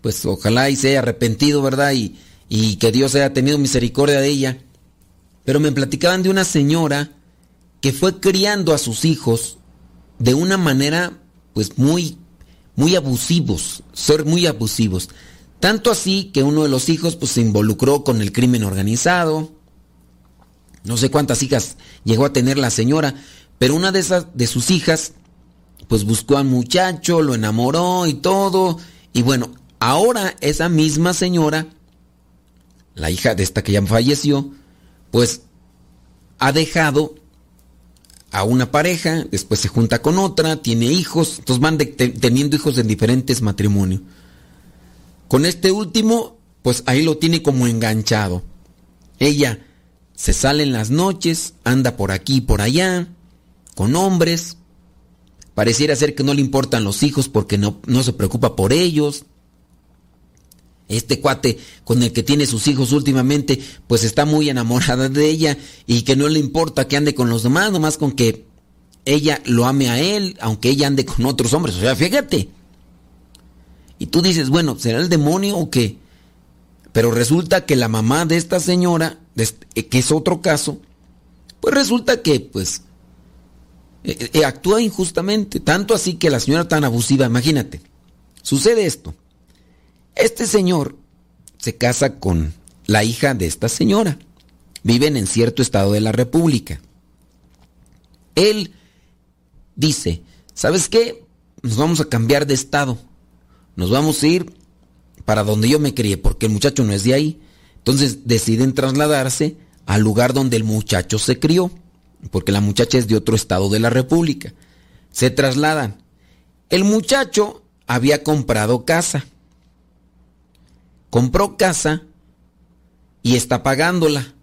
pues ojalá y se haya arrepentido, ¿verdad? Y, y que Dios haya tenido misericordia de ella. Pero me platicaban de una señora que fue criando a sus hijos de una manera, pues muy, muy abusivos, ser muy abusivos. Tanto así que uno de los hijos pues se involucró con el crimen organizado. No sé cuántas hijas llegó a tener la señora, pero una de esas de sus hijas pues buscó al muchacho, lo enamoró y todo. Y bueno, ahora esa misma señora, la hija de esta que ya falleció, pues ha dejado a una pareja, después se junta con otra, tiene hijos, entonces van teniendo hijos en diferentes matrimonios. Con este último, pues ahí lo tiene como enganchado. Ella se sale en las noches, anda por aquí y por allá, con hombres. Pareciera ser que no le importan los hijos porque no, no se preocupa por ellos. Este cuate con el que tiene sus hijos últimamente, pues está muy enamorada de ella y que no le importa que ande con los demás, nomás con que ella lo ame a él, aunque ella ande con otros hombres. O sea, fíjate. Y tú dices, bueno, ¿será el demonio o qué? Pero resulta que la mamá de esta señora, eh, que es otro caso, pues resulta que, pues, eh, eh, actúa injustamente. Tanto así que la señora tan abusiva, imagínate. Sucede esto. Este señor se casa con la hija de esta señora. Viven en cierto estado de la República. Él dice, ¿sabes qué? Nos vamos a cambiar de estado. Nos vamos a ir para donde yo me crié, porque el muchacho no es de ahí. Entonces deciden trasladarse al lugar donde el muchacho se crió, porque la muchacha es de otro estado de la República. Se trasladan. El muchacho había comprado casa compró casa y está pagándola.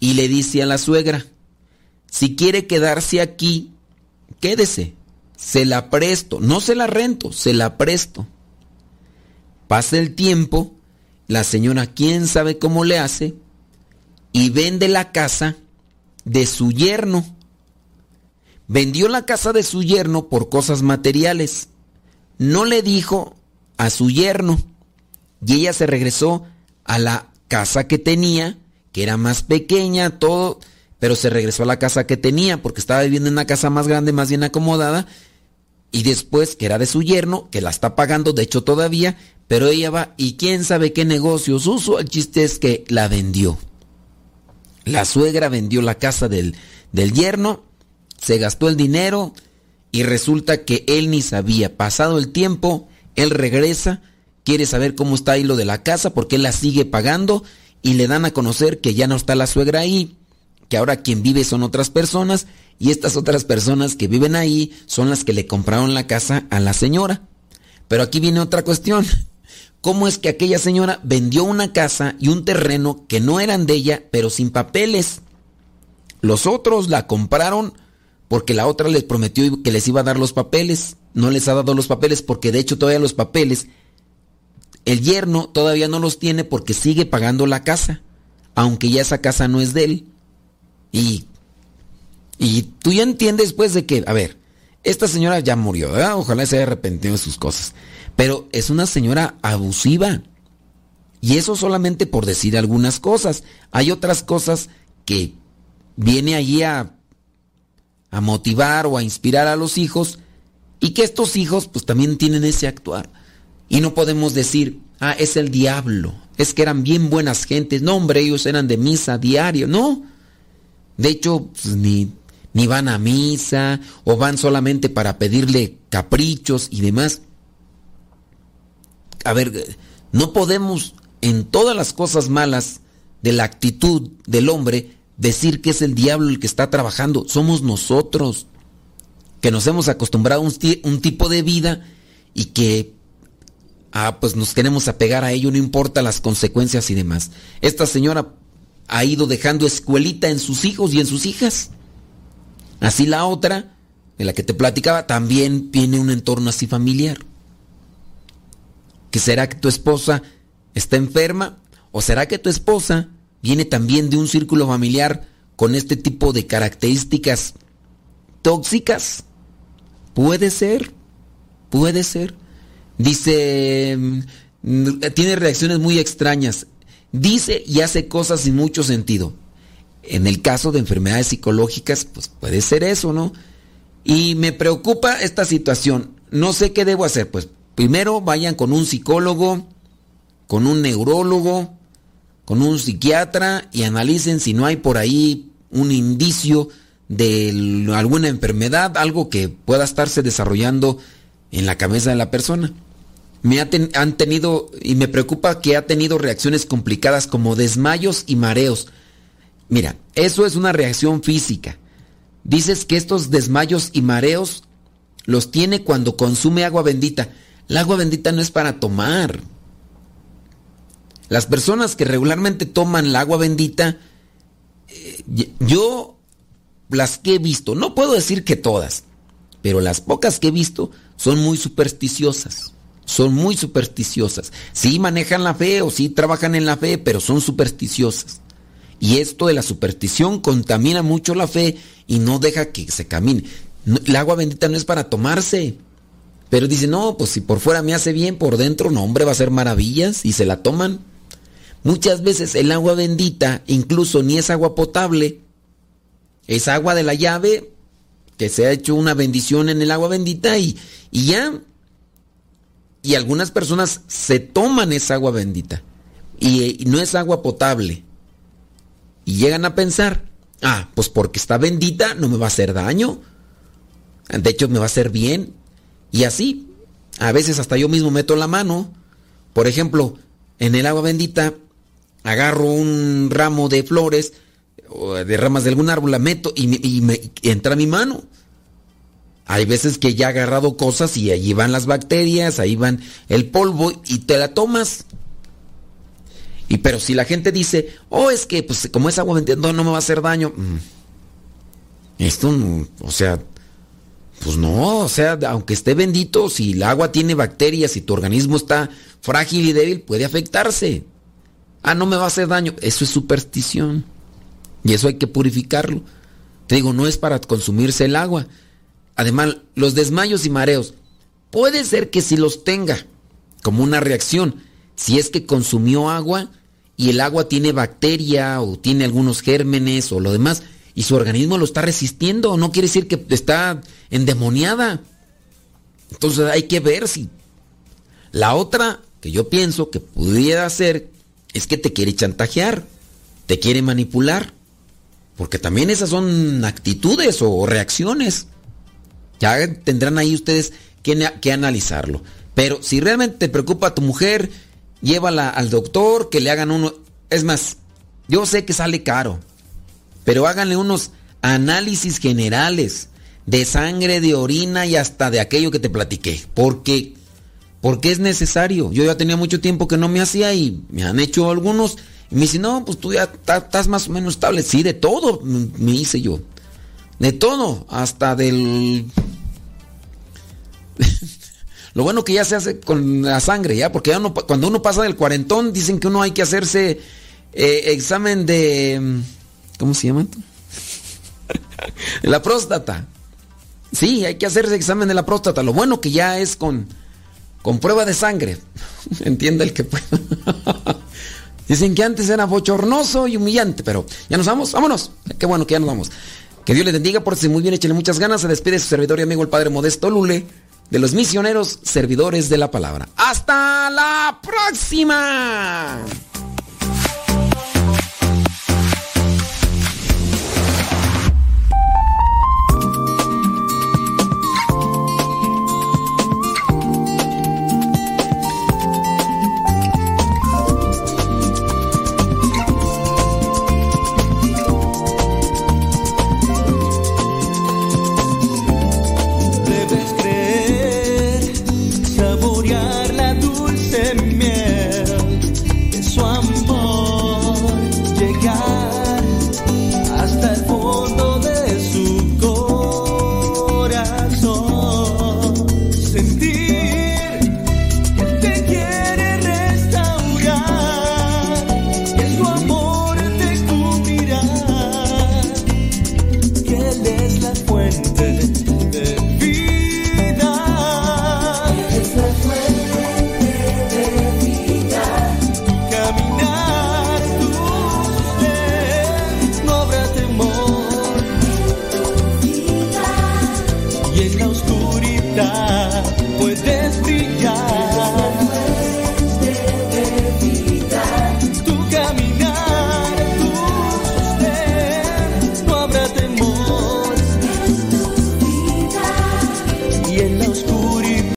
Y le dice a la suegra, si quiere quedarse aquí, quédese, se la presto, no se la rento, se la presto. Pasa el tiempo, la señora quién sabe cómo le hace, y vende la casa de su yerno. Vendió la casa de su yerno por cosas materiales. No le dijo a su yerno y ella se regresó a la casa que tenía, que era más pequeña, todo, pero se regresó a la casa que tenía porque estaba viviendo en una casa más grande, más bien acomodada, y después que era de su yerno, que la está pagando, de hecho todavía, pero ella va y quién sabe qué negocios uso, el chiste es que la vendió. La suegra vendió la casa del, del yerno, se gastó el dinero y resulta que él ni sabía. Pasado el tiempo, él regresa quiere saber cómo está ahí lo de la casa, porque él la sigue pagando y le dan a conocer que ya no está la suegra ahí, que ahora quien vive son otras personas y estas otras personas que viven ahí son las que le compraron la casa a la señora. Pero aquí viene otra cuestión. ¿Cómo es que aquella señora vendió una casa y un terreno que no eran de ella, pero sin papeles? Los otros la compraron porque la otra les prometió que les iba a dar los papeles. No les ha dado los papeles porque de hecho todavía los papeles el yerno todavía no los tiene porque sigue pagando la casa, aunque ya esa casa no es de él. Y, y tú ya entiendes pues de que, a ver, esta señora ya murió, ojalá se haya arrepentido de sus cosas, pero es una señora abusiva. Y eso solamente por decir algunas cosas. Hay otras cosas que viene allí a, a motivar o a inspirar a los hijos y que estos hijos pues también tienen ese actuar. Y no podemos decir, ah, es el diablo, es que eran bien buenas gentes. No, hombre, ellos eran de misa diario, no. De hecho, pues, ni, ni van a misa o van solamente para pedirle caprichos y demás. A ver, no podemos en todas las cosas malas de la actitud del hombre decir que es el diablo el que está trabajando. Somos nosotros que nos hemos acostumbrado a un, un tipo de vida y que ah, pues nos queremos apegar a ello, no importa las consecuencias y demás. Esta señora ha ido dejando escuelita en sus hijos y en sus hijas. Así la otra, de la que te platicaba, también tiene un entorno así familiar. ¿Que será que tu esposa está enferma? ¿O será que tu esposa viene también de un círculo familiar con este tipo de características tóxicas? Puede ser, puede ser. Dice, mm, tiene reacciones muy extrañas. Dice y hace cosas sin mucho sentido. En el caso de enfermedades psicológicas, pues puede ser eso, ¿no? Y me preocupa esta situación. No sé qué debo hacer. Pues primero vayan con un psicólogo, con un neurólogo, con un psiquiatra y analicen si no hay por ahí un indicio de alguna enfermedad, algo que pueda estarse desarrollando en la cabeza de la persona. Me han tenido, y me preocupa que ha tenido reacciones complicadas como desmayos y mareos. Mira, eso es una reacción física. Dices que estos desmayos y mareos los tiene cuando consume agua bendita. El agua bendita no es para tomar. Las personas que regularmente toman el agua bendita, eh, yo las que he visto, no puedo decir que todas, pero las pocas que he visto son muy supersticiosas. Son muy supersticiosas. Sí manejan la fe o sí trabajan en la fe, pero son supersticiosas. Y esto de la superstición contamina mucho la fe y no deja que se camine. el agua bendita no es para tomarse. Pero dice, no, pues si por fuera me hace bien, por dentro, no, hombre, va a ser maravillas y se la toman. Muchas veces el agua bendita incluso ni es agua potable, es agua de la llave, que se ha hecho una bendición en el agua bendita y, y ya. Y algunas personas se toman esa agua bendita y, y no es agua potable. Y llegan a pensar, ah, pues porque está bendita no me va a hacer daño. De hecho, me va a hacer bien. Y así, a veces hasta yo mismo meto la mano. Por ejemplo, en el agua bendita agarro un ramo de flores o de ramas de algún árbol, la meto y, me, entra mi mano. Hay veces que ya he agarrado cosas y allí van las bacterias, ahí van el polvo y te la tomas. Y pero si la gente dice, oh, es que pues como es agua bendita no, me va a hacer daño. Mm. Esto, o sea, pues no, o sea, aunque esté bendito, si el agua tiene bacterias y tu organismo está frágil y débil, puede afectarse. Ah, no me va a hacer daño. Eso es superstición. Y eso hay que purificarlo. Te digo, no es para consumirse el agua. Además, los desmayos y mareos, puede ser que si los tenga como una reacción, si es que consumió agua y el agua tiene bacteria o tiene algunos gérmenes o lo demás, y su organismo lo está resistiendo, no quiere decir que está endemoniada. Entonces hay que ver si. La otra que yo pienso que pudiera ser es que te quiere chantajear, te quiere manipular. Porque también esas son actitudes o reacciones. Ya tendrán ahí ustedes que, que analizarlo. Pero si realmente te preocupa a tu mujer, llévala al doctor, que le hagan uno... Es más, yo sé que sale caro, pero háganle unos análisis generales de sangre, de orina y hasta de aquello que te platiqué. Porque, porque es necesario. Yo ya tenía mucho tiempo que no me hacía y me han hecho algunos y me dice, no, pues tú ya estás más o menos estable. Sí, de todo me hice yo. De todo, hasta del... Lo bueno que ya se hace con la sangre, ¿ya? Porque ya cuando uno pasa del cuarentón, dicen que uno hay que hacerse eh, examen de... ¿Cómo se llama? la próstata. Sí, hay que hacerse examen de la próstata. Lo bueno que ya es con, con prueba de sangre. Entienda el que pueda. Dicen que antes era bochornoso y humillante, pero ya nos vamos, vámonos. Qué bueno que ya nos vamos. Que Dios les bendiga, por si muy bien, échenle muchas ganas. Se despide su servidor y amigo el Padre Modesto Lule, de los misioneros servidores de la palabra. ¡Hasta la próxima!